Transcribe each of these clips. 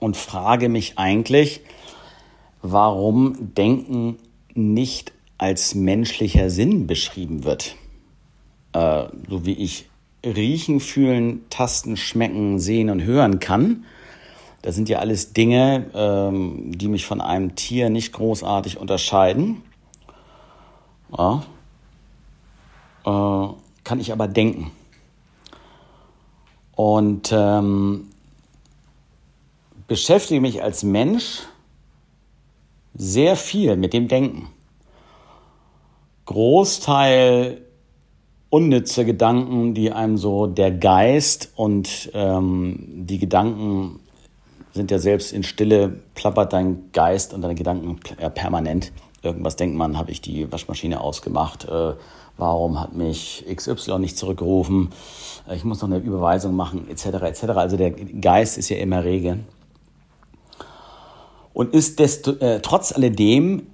und frage mich eigentlich, warum Denken nicht als menschlicher Sinn beschrieben wird. Äh, so wie ich riechen, fühlen, tasten, schmecken, sehen und hören kann, das sind ja alles Dinge, ähm, die mich von einem Tier nicht großartig unterscheiden. Ja. Äh, kann ich aber denken. Und ähm, beschäftige mich als Mensch sehr viel mit dem Denken. Großteil unnütze Gedanken, die einem so der Geist und ähm, die Gedanken sind ja selbst in Stille, plappert dein Geist und deine Gedanken permanent. Irgendwas denkt man, habe ich die Waschmaschine ausgemacht, äh, warum hat mich XY nicht zurückgerufen, äh, ich muss noch eine Überweisung machen, etc. etc. Also der Geist ist ja immer rege. Und ist desto, äh, trotz alledem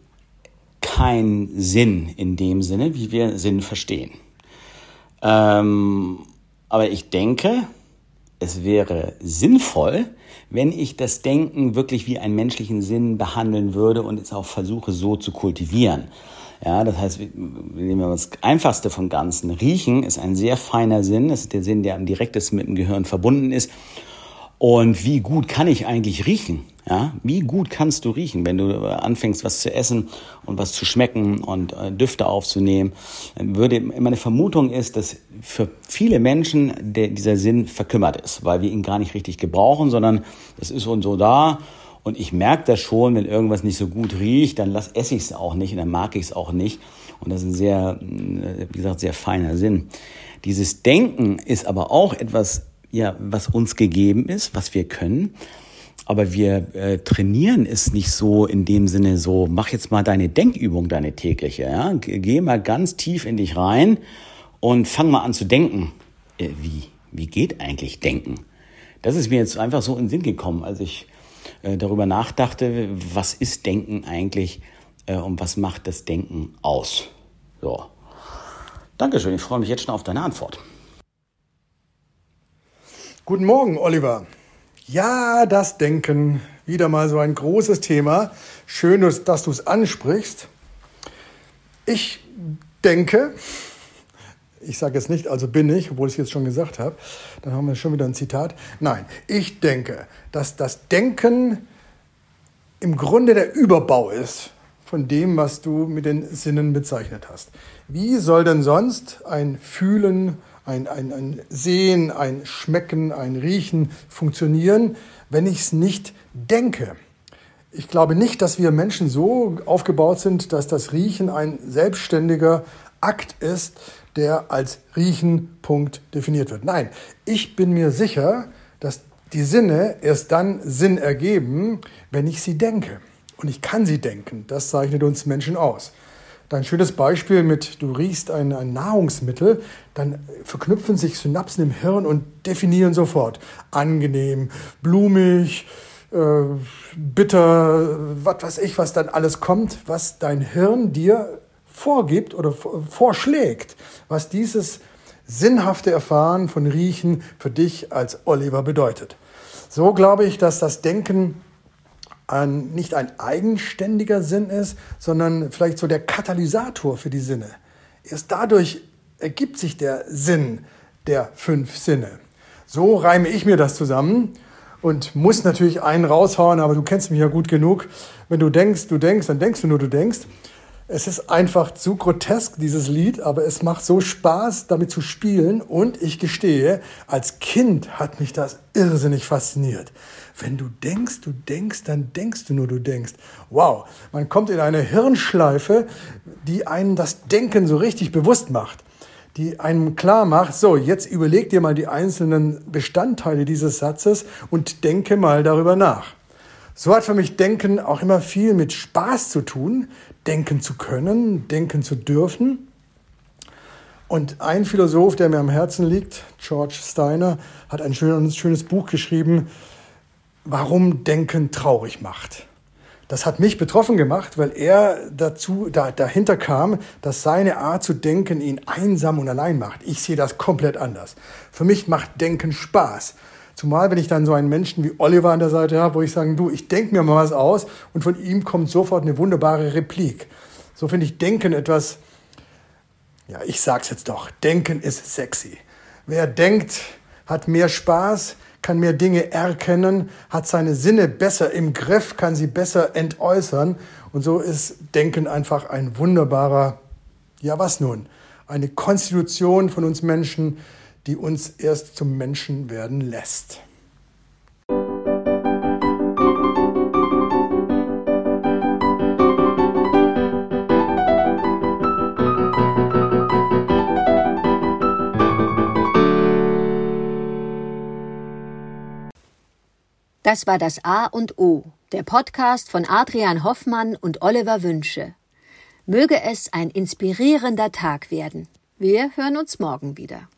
kein Sinn in dem Sinne, wie wir Sinn verstehen. Ähm, aber ich denke, es wäre sinnvoll, wenn ich das Denken wirklich wie einen menschlichen Sinn behandeln würde und es auch versuche so zu kultivieren. Ja, das heißt, wir nehmen wir das Einfachste von Ganzen. Riechen ist ein sehr feiner Sinn. Das ist der Sinn, der am direktesten mit dem Gehirn verbunden ist. Und wie gut kann ich eigentlich riechen? Ja, wie gut kannst du riechen, wenn du äh, anfängst, was zu essen und was zu schmecken und äh, Düfte aufzunehmen? Würde, meine Vermutung ist, dass für viele Menschen der, dieser Sinn verkümmert ist, weil wir ihn gar nicht richtig gebrauchen, sondern es ist uns so da. Und ich merke das schon, wenn irgendwas nicht so gut riecht, dann lass, esse ich es auch nicht und dann mag ich es auch nicht. Und das ist ein sehr, äh, wie gesagt, sehr feiner Sinn. Dieses Denken ist aber auch etwas, ja, was uns gegeben ist, was wir können aber wir äh, trainieren es nicht so in dem Sinne so, mach jetzt mal deine Denkübung, deine tägliche, ja? Geh mal ganz tief in dich rein und fang mal an zu denken. Äh, wie, wie geht eigentlich Denken? Das ist mir jetzt einfach so in den Sinn gekommen, als ich äh, darüber nachdachte, was ist Denken eigentlich äh, und was macht das Denken aus? So. Dankeschön, ich freue mich jetzt schon auf deine Antwort. Guten Morgen, Oliver. Ja, das Denken, wieder mal so ein großes Thema. Schön, dass du es ansprichst. Ich denke, ich sage jetzt nicht, also bin ich, obwohl ich es jetzt schon gesagt habe, dann haben wir schon wieder ein Zitat. Nein, ich denke, dass das Denken im Grunde der Überbau ist von dem, was du mit den Sinnen bezeichnet hast. Wie soll denn sonst ein Fühlen, ein, ein, ein Sehen, ein Schmecken, ein Riechen funktionieren, wenn ich es nicht denke. Ich glaube nicht, dass wir Menschen so aufgebaut sind, dass das Riechen ein selbstständiger Akt ist, der als Riechenpunkt definiert wird. Nein, ich bin mir sicher, dass die Sinne erst dann Sinn ergeben, wenn ich sie denke. Und ich kann sie denken. Das zeichnet uns Menschen aus. Dein schönes Beispiel mit, du riechst ein, ein, Nahrungsmittel, dann verknüpfen sich Synapsen im Hirn und definieren sofort. Angenehm, blumig, äh, bitter, was weiß ich, was dann alles kommt, was dein Hirn dir vorgibt oder vorschlägt, was dieses sinnhafte Erfahren von Riechen für dich als Oliver bedeutet. So glaube ich, dass das Denken ein, nicht ein eigenständiger Sinn ist, sondern vielleicht so der Katalysator für die Sinne. Erst dadurch ergibt sich der Sinn der fünf Sinne. So reime ich mir das zusammen und muss natürlich einen raushauen, aber du kennst mich ja gut genug. Wenn du denkst, du denkst, dann denkst du nur, du denkst. Es ist einfach zu grotesk, dieses Lied, aber es macht so Spaß, damit zu spielen. Und ich gestehe, als Kind hat mich das irrsinnig fasziniert. Wenn du denkst, du denkst, dann denkst du nur, du denkst. Wow, man kommt in eine Hirnschleife, die einen das Denken so richtig bewusst macht die einem klar macht, so, jetzt überleg dir mal die einzelnen Bestandteile dieses Satzes und denke mal darüber nach. So hat für mich Denken auch immer viel mit Spaß zu tun, denken zu können, denken zu dürfen. Und ein Philosoph, der mir am Herzen liegt, George Steiner, hat ein schönes, Buch geschrieben, Warum Denken traurig macht. Das hat mich betroffen gemacht, weil er dazu, da, dahinter kam, dass seine Art zu denken ihn einsam und allein macht. Ich sehe das komplett anders. Für mich macht Denken Spaß. Zumal, wenn ich dann so einen Menschen wie Oliver an der Seite habe, wo ich sage, du, ich denke mir mal was aus und von ihm kommt sofort eine wunderbare Replik. So finde ich Denken etwas, ja, ich sag's jetzt doch, Denken ist sexy. Wer denkt, hat mehr Spaß, kann mehr Dinge erkennen, hat seine Sinne besser im Griff, kann sie besser entäußern. Und so ist Denken einfach ein wunderbarer, ja was nun, eine Konstitution von uns Menschen, die uns erst zum Menschen werden lässt. Das war das A und O, der Podcast von Adrian Hoffmann und Oliver Wünsche. Möge es ein inspirierender Tag werden. Wir hören uns morgen wieder.